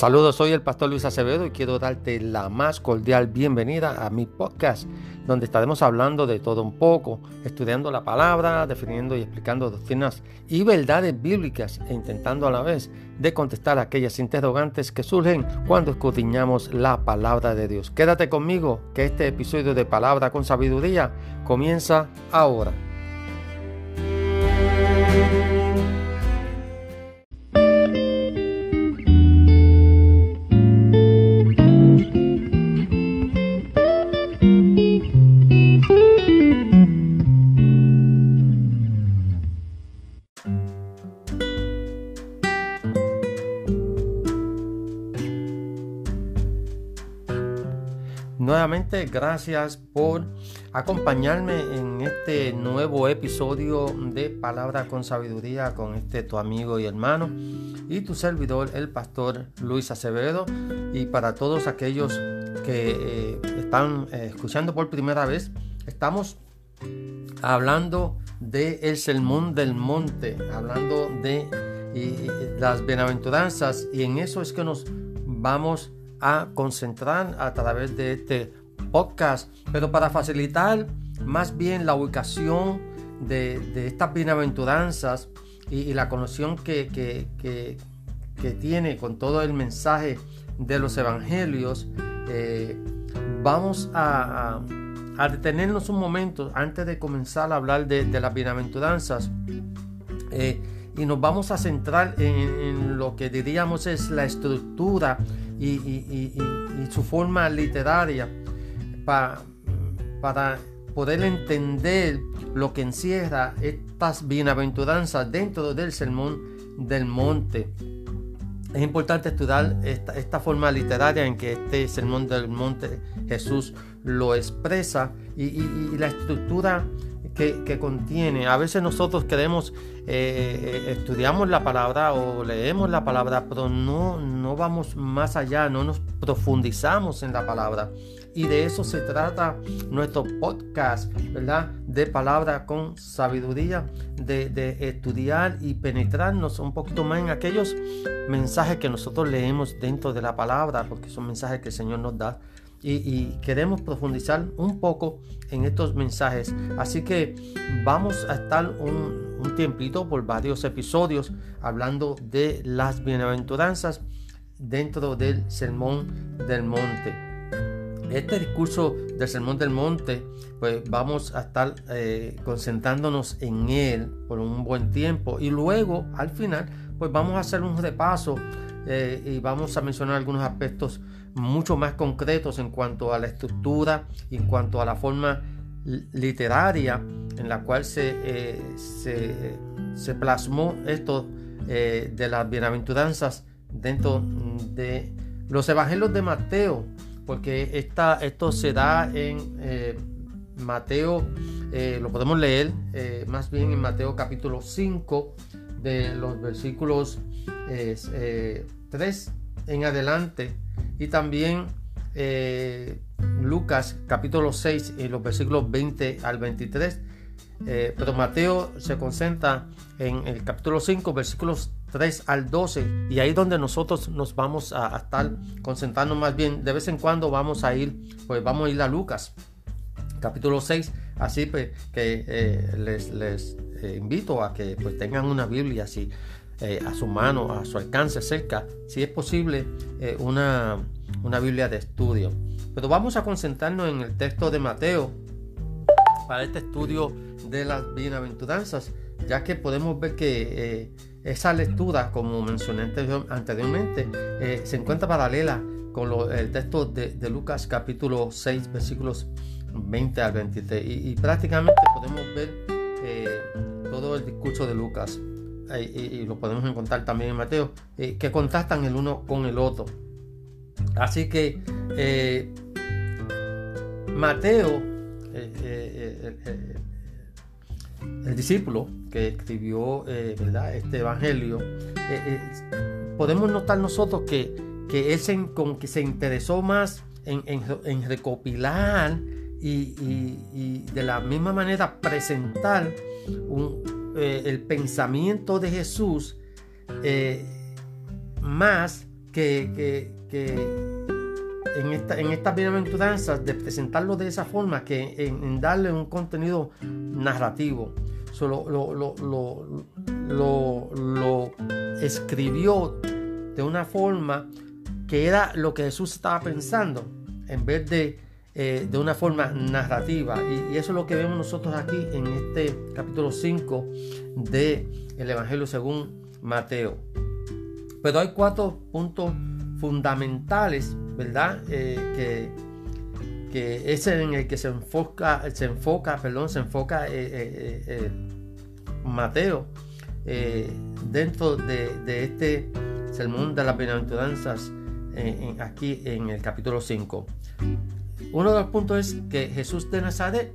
Saludos, soy el pastor Luis Acevedo y quiero darte la más cordial bienvenida a mi podcast, donde estaremos hablando de todo un poco, estudiando la palabra, definiendo y explicando doctrinas y verdades bíblicas e intentando a la vez de contestar aquellas interrogantes que surgen cuando escudriñamos la palabra de Dios. Quédate conmigo que este episodio de Palabra con Sabiduría comienza ahora. Gracias por acompañarme en este nuevo episodio de Palabra con Sabiduría con este tu amigo y hermano y tu servidor, el pastor Luis Acevedo. Y para todos aquellos que eh, están eh, escuchando por primera vez, estamos hablando de el sermón del monte, hablando de las bienaventuranzas y en eso es que nos vamos a concentrar a través de este podcast, pero para facilitar más bien la ubicación de, estas bienaventuranzas y, la conexión que, tiene con todo el mensaje de los evangelios, eh, vamos a, detenernos un momento antes de comenzar a hablar de, las bienaventuranzas. Eh, y nos vamos a centrar en, lo que diríamos es la estructura y, su forma literaria para poder entender lo que encierra estas bienaventuranzas dentro del sermón del monte. Es importante estudiar esta, forma literaria en que este sermón del monte Jesús lo expresa y, la estructura que, contiene. A veces nosotros queremos, eh, eh, estudiamos la palabra o leemos la palabra, pero no, no vamos más allá, no nos profundizamos en la palabra. Y de eso se trata nuestro podcast, ¿verdad? De palabra con sabiduría, de, de estudiar y penetrarnos un poquito más en aquellos mensajes que nosotros leemos dentro de la palabra, porque son mensajes que el Señor nos da y, queremos profundizar un poco en estos mensajes. Así que vamos a estar un, tiempito por varios episodios hablando de las bienaventuranzas dentro del Sermón del Monte. Este discurso del Sermón del Monte, pues vamos a estar eh, concentrándonos en él por un buen tiempo y luego al final, pues vamos a hacer un repaso eh, y vamos a mencionar algunos aspectos mucho más concretos en cuanto a la estructura y en cuanto a la forma literaria en la cual se, eh, se, plasmó esto eh, de las bienaventuranzas dentro de los evangelios de Mateo, porque esta, esto se da en eh, Mateo, lo podemos leer más bien en Mateo capítulo 5, de los versículos 3 en adelante y también eh, Lucas capítulo 6 y los versículos 20 al 23. Eh, pero Mateo se concentra en el capítulo 5, versículos 3 al 12. Y ahí es donde nosotros nos vamos a, estar concentrando más bien. De vez en cuando vamos a ir, pues vamos a ir a Lucas capítulo 6. Así pues, que eh, les, les invito a que pues tengan una Biblia así eh, a su mano, a su alcance cerca, si es posible, eh, una, una Biblia de estudio. Pero vamos a concentrarnos en el texto de Mateo para este estudio de las bienaventuranzas, ya que podemos ver que eh, esa lectura, como mencioné anteriormente, se encuentra paralela con el texto de, Lucas capítulo 6, versículos 20 al 23. Y, y prácticamente podemos ver todo el discurso de Lucas y, lo podemos encontrar también en Mateo, eh, que contrastan el uno con el otro. Así que eh, Mateo, eh, el discípulo que escribió ¿verdad? este evangelio, podemos notar nosotros que, que él se, con que se interesó más en, en, recopilar y, y, de la misma manera presentar un, eh, el pensamiento de Jesús eh, más que, en, esta, en estas bienaventuranzas, de presentarlo de esa forma, que en, darle un contenido narrativo. Lo, lo, lo, escribió de una forma que era lo que Jesús estaba pensando, en vez de, eh, de una forma narrativa. Y, eso es lo que vemos nosotros aquí en este capítulo 5 del el Evangelio según Mateo. Pero hay cuatro puntos fundamentales, ¿verdad? Eh, que, que es en el que se enfoca, se enfoca, perdón, se enfoca eh, Mateo dentro de, este sermón de las bienaventuranzas aquí en el capítulo 5. Uno de los puntos es que Jesús de Nazaret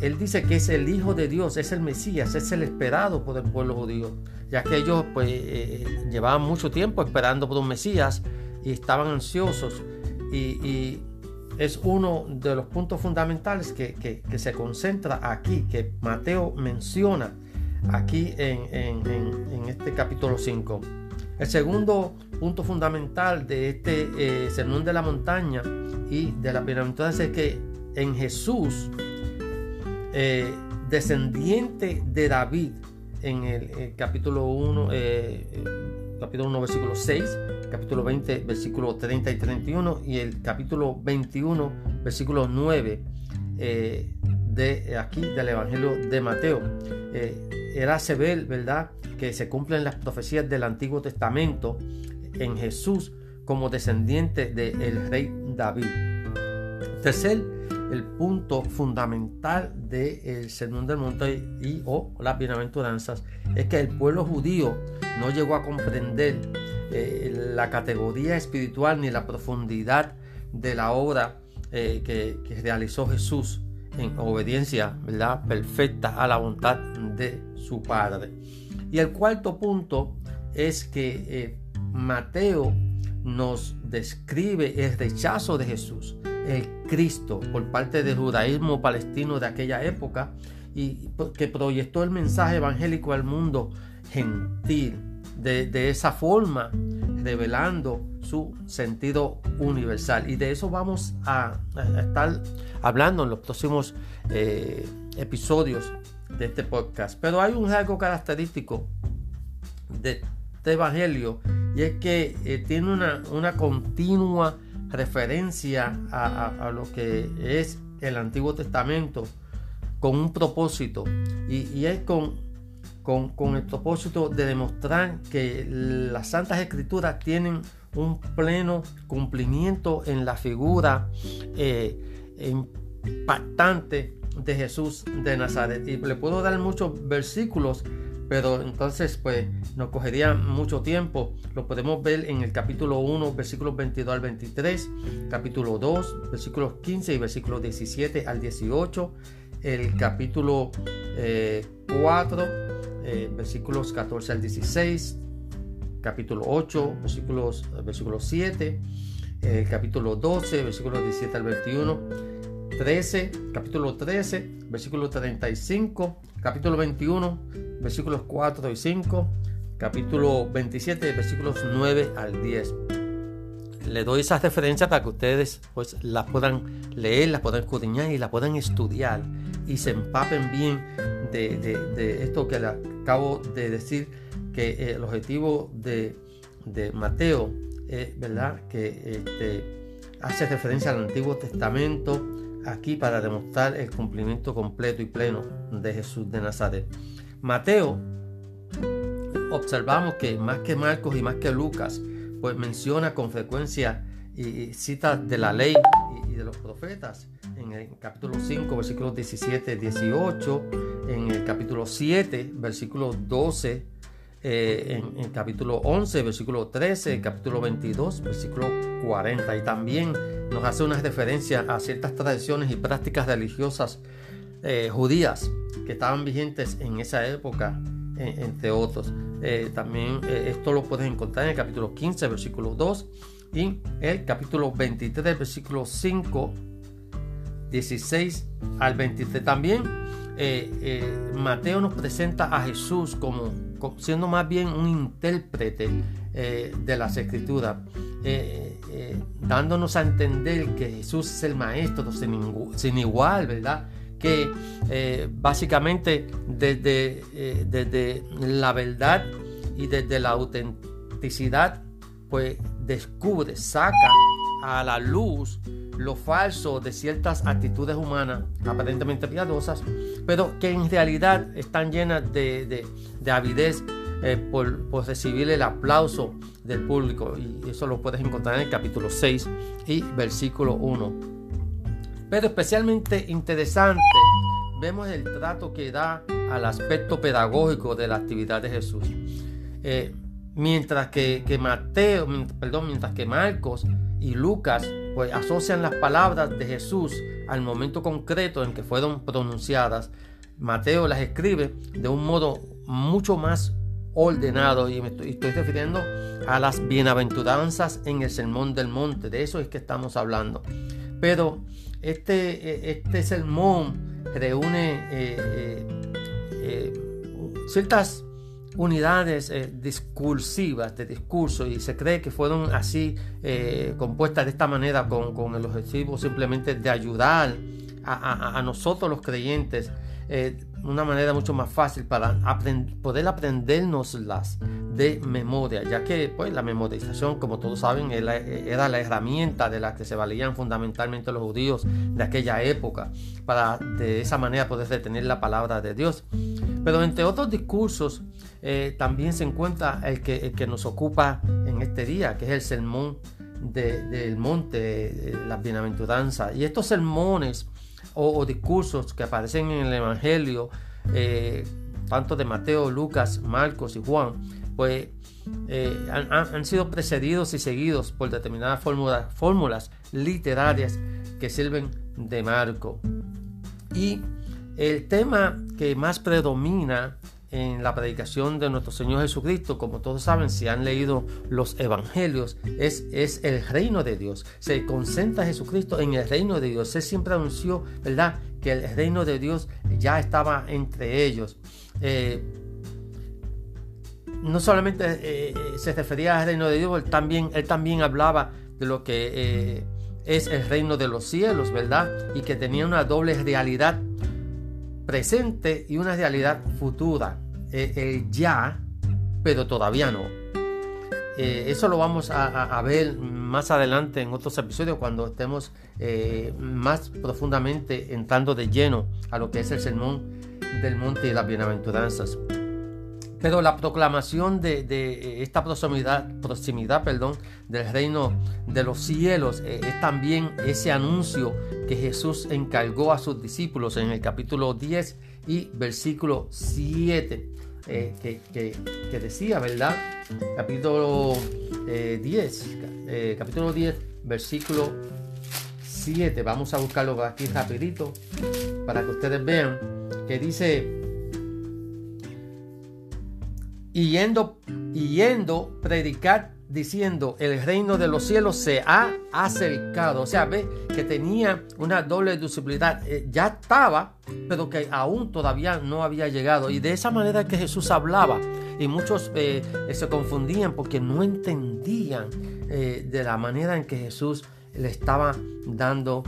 él dice que es el Hijo de Dios, es el Mesías, es el esperado por el pueblo judío, ya que ellos pues eh, llevaban mucho tiempo esperando por un Mesías y estaban ansiosos y, es uno de los puntos fundamentales que, se concentra aquí, que Mateo menciona aquí en, este capítulo 5. El segundo punto fundamental de este eh, sermón de la montaña y de la bienaventuranza es que en Jesús eh, descendiente de David en el, capítulo 1, eh, capítulo 1, versículo 6, capítulo 20, versículo 30 y 31 y el capítulo 21, versículo 9 eh, de aquí del Evangelio de Mateo. era se ve, ¿verdad?, que se cumplen las profecías del Antiguo Testamento en Jesús como descendiente del rey David. Tercer el punto fundamental del Sermón del Monte y o las bienaventuranzas es que el pueblo judío no llegó a comprender eh, la categoría espiritual ni la profundidad de la obra eh, que, realizó Jesús en obediencia ¿verdad? perfecta a la voluntad de su Padre. Y el cuarto punto es que eh, Mateo nos describe el rechazo de Jesús el Cristo por parte del judaísmo palestino de aquella época y que proyectó el mensaje evangélico al mundo gentil de, esa forma, revelando su sentido universal. Y de eso vamos a, estar hablando en los próximos eh, episodios de este podcast. Pero hay un algo característico de este evangelio y es que eh, tiene una, una continua referencia a, lo que es el Antiguo Testamento con un propósito y, es con, con, el propósito de demostrar que las Santas Escrituras tienen un pleno cumplimiento en la figura eh, impactante de Jesús de Nazaret. Y le puedo dar muchos versículos pero entonces pues nos cogería mucho tiempo. Lo podemos ver en el capítulo 1, versículos 22 al 23, capítulo 2, versículos 15 y versículos 17 al 18, el capítulo 4, eh, eh, versículos 14 al 16, capítulo 8, versículos, versículos 7, el capítulo 12, versículos 17 al 21, 13, capítulo 13, versículo 35, capítulo 21, versículos 4 y 5, capítulo 27, versículos 9 al 10. Le doy esas referencias para que ustedes pues las puedan leer, las puedan escudriñar y las puedan estudiar y se empapen bien de, esto que le acabo de decir, que eh, el objetivo de, Mateo es, ¿verdad? Que este, hace referencia al Antiguo Testamento aquí para demostrar el cumplimiento completo y pleno de Jesús de Nazaret. Mateo, observamos que más que Marcos y más que Lucas, pues menciona con frecuencia y citas de la ley y de los profetas. En el capítulo 5, versículos 17, 18, en el capítulo 7, versículos 12, eh, en, el capítulo 11, versículo 13, capítulo 22, versículo 40. Y también nos hace una referencia a ciertas tradiciones y prácticas religiosas eh, judías que estaban vigentes en esa época, entre otros. Eh, también esto lo puedes encontrar en el capítulo 15, versículo 2 y el capítulo 23, versículo 5, 16 al 23. También Mateo nos presenta a Jesús como siendo más bien un intérprete de las escrituras, dándonos a entender que Jesús es el Maestro sin, igual, ¿verdad? Que básicamente desde, desde la verdad y desde la autenticidad, pues descubre, saca a la luz lo falso de ciertas actitudes humanas aparentemente piadosas, pero que en realidad están llenas de, avidez eh, por, por, recibir el aplauso del público. Y eso lo puedes encontrar en el capítulo 6 y versículo 1. Pero especialmente interesante, vemos el trato que da al aspecto pedagógico de la actividad de Jesús. Eh, mientras que, Mateo, perdón, mientras que Marcos y Lucas pues asocian las palabras de Jesús al momento concreto en que fueron pronunciadas, Mateo las escribe de un modo mucho más ordenado y me estoy, refiriendo a las bienaventuranzas en el sermón del monte, de eso es que estamos hablando. Pero este, este sermón reúne eh, eh, ciertas unidades eh, discursivas de discurso y se cree que fueron así eh, compuestas de esta manera con, el objetivo simplemente de ayudar a, nosotros los creyentes eh, una manera mucho más fácil para poder aprendernoslas de memoria, ya que pues, la memorización, como todos saben, era, la herramienta de la que se valían fundamentalmente los judíos de aquella época, para de esa manera poder retener la palabra de Dios. Pero entre otros discursos, eh, también se encuentra el que, nos ocupa en este día, que es el sermón del monte, las bienaventuranzas. Y estos sermones o, discursos que aparecen en el Evangelio, eh, tanto de Mateo, Lucas, Marcos y Juan, pues eh, han, sido precedidos y seguidos por determinadas fórmulas literarias que sirven de marco. Y el tema que más predomina en la predicación de nuestro Señor Jesucristo, como todos saben, si han leído los evangelios, es, es el reino de Dios. Se concentra Jesucristo en el reino de Dios. Él siempre anunció, ¿verdad?, que el reino de Dios ya estaba entre ellos. Eh, no solamente eh, se refería al reino de Dios, él también, él también hablaba de lo que eh, es el reino de los cielos, ¿verdad? Y que tenía una doble realidad presente y una realidad futura. Eh, el ya, pero todavía no. Eh, eso lo vamos a, ver más adelante en otros episodios cuando estemos eh, más profundamente entrando de lleno a lo que es el sermón del monte y las bienaventuranzas. Pero la proclamación de, esta proximidad, proximidad perdón, del reino de los cielos es también ese anuncio que Jesús encargó a sus discípulos en el capítulo 10 y versículo 7. Eh, que, decía, ¿verdad? Capítulo 10, eh, eh, capítulo 10, versículo 7. Vamos a buscarlo aquí rapidito para que ustedes vean que dice, y yendo, y yendo predicar diciendo el reino de los cielos se ha acercado. O sea, ve que tenía una doble duplicidad. Eh, ya estaba, pero que aún todavía no había llegado. Y de esa manera que Jesús hablaba. Y muchos eh, eh, se confundían porque no entendían de la manera en que Jesús le estaba dando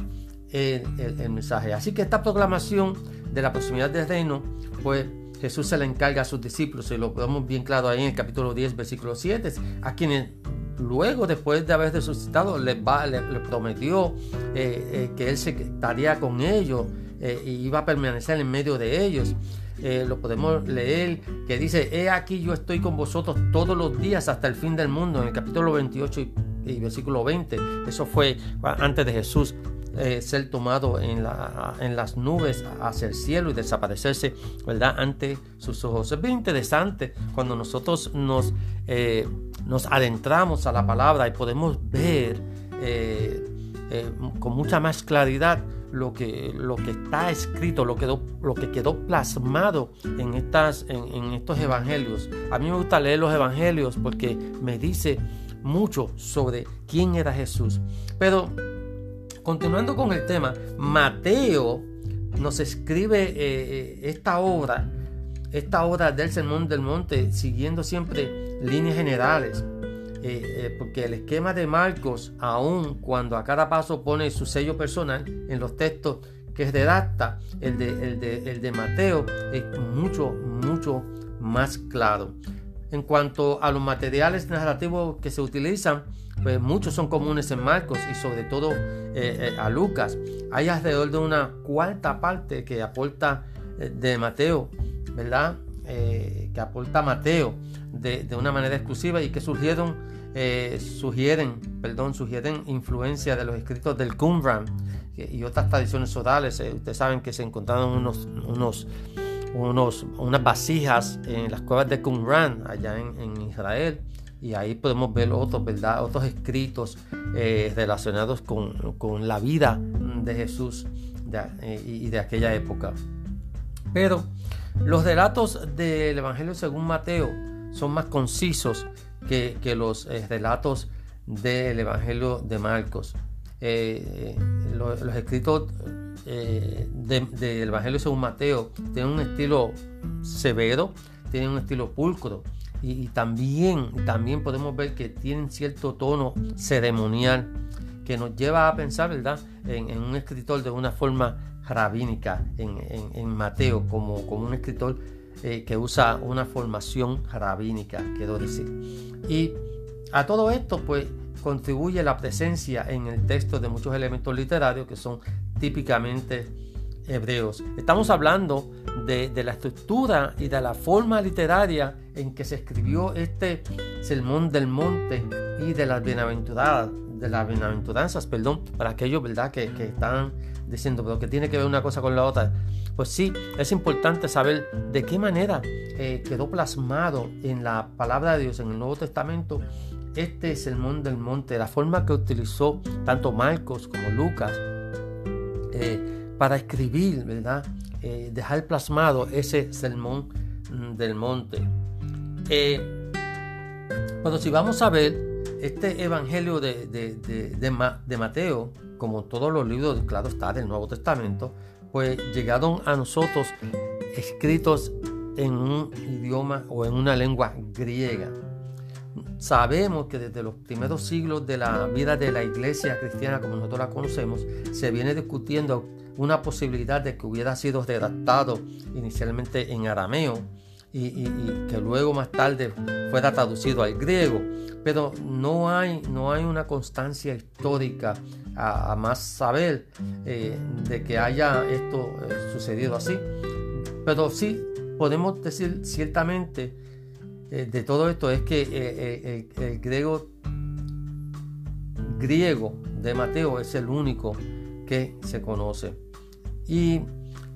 el, el mensaje. Así que esta proclamación de la proximidad del reino, pues Jesús se le encarga a sus discípulos, y lo vemos bien claro ahí en el capítulo 10, versículo 7, a quienes luego, después de haber resucitado, les, va, prometió eh, eh, que Él se estaría con ellos eh, y iba a permanecer en medio de ellos. lo podemos leer que dice, he aquí yo estoy con vosotros todos los días hasta el fin del mundo, en el capítulo 28 y, y versículo 20. Eso fue antes de Jesús eh, ser tomado en, la, en, las nubes hacia el cielo y desaparecerse, ¿verdad? Ante sus ojos. Es bien interesante cuando nosotros nos, eh, adentramos a la palabra y podemos ver eh, con mucha más claridad lo que, lo que está escrito, lo, lo que quedó plasmado en, estas, en estos evangelios. A mí me gusta leer los evangelios porque me dice mucho sobre quién era Jesús. Pero Continuando con el tema, Mateo nos escribe eh, eh, esta obra, esta obra del Sermón del Monte, siguiendo siempre líneas generales. porque el esquema de Marcos, aun cuando a cada paso pone su sello personal en los textos que redacta, el de, el de, el de Mateo es mucho, mucho más claro. En cuanto a los materiales narrativos que se utilizan, pues muchos son comunes en Marcos y sobre todo eh, eh, a Lucas. Hay alrededor de una cuarta parte que aporta eh, de Mateo, ¿verdad? que aporta Mateo de, una manera exclusiva y que surgieron, sugieren, perdón, sugieren influencia de los escritos del Qumran y otras tradiciones orales. ustedes saben que se encontraron unos unos, unas vasijas en las cuevas de Qumran, allá en, Israel, y ahí podemos ver otros, ¿verdad? otros escritos eh, relacionados con, la vida de Jesús eh, y de aquella época. Pero los relatos del Evangelio según Mateo son más concisos que, los eh, relatos del Evangelio de Marcos. los, los escritos eh, del Evangelio según Mateo tiene un estilo severo, tiene un estilo pulcro y, también, también podemos ver que tienen cierto tono ceremonial que nos lleva a pensar, ¿verdad?, en, un escritor de una forma rabínica en, Mateo, como, como un escritor eh, que usa una formación rabínica, quiero decir. Y a todo esto, pues, contribuye la presencia en el texto de muchos elementos literarios que son típicamente hebreos. Estamos hablando de, la estructura y de la forma literaria en que se escribió este sermón del monte y de las bienaventuradas, de las bienaventuranzas, perdón, para aquellos ¿verdad? Que, están diciendo, pero que tiene que ver una cosa con la otra. Pues sí, es importante saber de qué manera eh, quedó plasmado en la palabra de Dios en el Nuevo Testamento este sermón del monte, la forma que utilizó tanto Marcos como Lucas eh, para escribir, ¿verdad? Eh, dejar plasmado ese sermón mm, del monte. Eh, pero si vamos a ver este evangelio de, de, Mateo, como todos los libros, claro está, del Nuevo Testamento, pues llegaron a nosotros escritos en un idioma o en una lengua griega. Sabemos que desde los primeros siglos de la vida de la iglesia cristiana, como nosotros la conocemos, se viene discutiendo una posibilidad de que hubiera sido redactado inicialmente en arameo y, que luego más tarde fuera traducido al griego. Pero no hay, no hay una constancia histórica a, más saber eh, de que haya esto eh, sucedido así. Pero sí podemos decir ciertamente eh, de todo esto es que eh, el, griego griego de Mateo es el único que se conoce. Y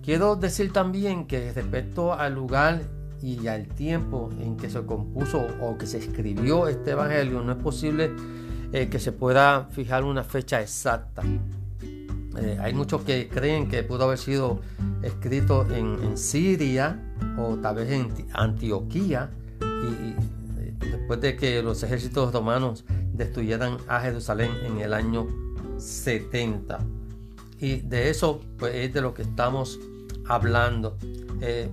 quiero decir también que respecto al lugar y al tiempo en que se compuso o que se escribió este evangelio, no es posible que se pueda fijar una fecha exacta. hay muchos que creen que pudo haber sido escrito en, Siria o tal vez en Antioquía, y, después de que los ejércitos romanos destruyeran a Jerusalén en el año 70. Y de eso pues, es de lo que estamos hablando. Eh,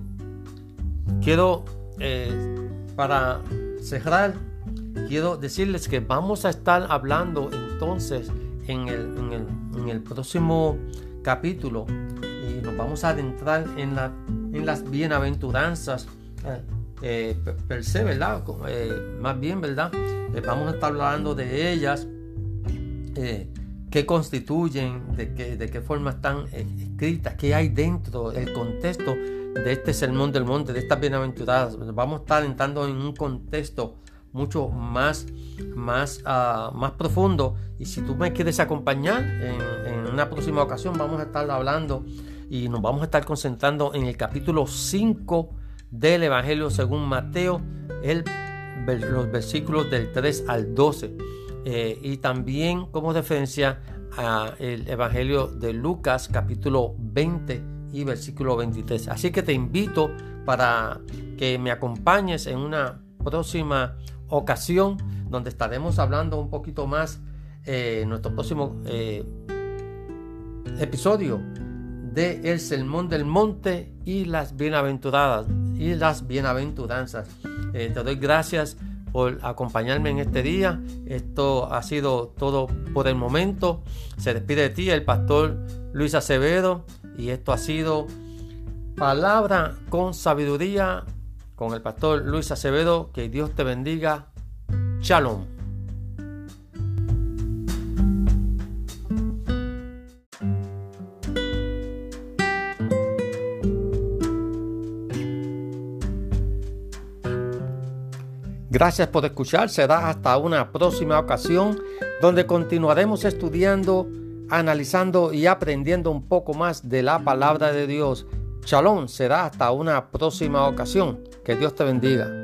quiero, eh, para cerrar, quiero decirles que vamos a estar hablando entonces en el, en el, próximo capítulo y nos vamos a adentrar en, la, en las bienaventuranzas. Eh, eh, per se, ¿verdad? Más bien, ¿verdad? Vamos a estar hablando de ellas, qué constituyen, de qué, de qué forma están escritas, qué hay dentro, el contexto de este sermón del monte, de estas bienaventuradas. Vamos a estar entrando en un contexto mucho más, más, uh, más profundo. Y si tú me quieres acompañar en, una próxima ocasión, vamos a estar hablando y nos vamos a estar concentrando en el capítulo 5 del Evangelio según Mateo, los versículos del 3 al 12. Eh, y también como referencia al Evangelio de Lucas capítulo 20 y versículo 23. Así que te invito para que me acompañes en una próxima ocasión donde estaremos hablando un poquito más eh, en nuestro próximo eh, episodio de el sermón del monte y las bienaventuradas y las bienaventuranzas. Eh, te doy gracias por acompañarme en este día. Esto ha sido todo por el momento. Se despide de ti el pastor Luis Acevedo y esto ha sido palabra con sabiduría con el pastor Luis Acevedo. Que Dios te bendiga. Shalom. Gracias por escuchar. Será hasta una próxima ocasión donde continuaremos estudiando, analizando y aprendiendo un poco más de la palabra de Dios. Shalom. Será hasta una próxima ocasión. Que Dios te bendiga.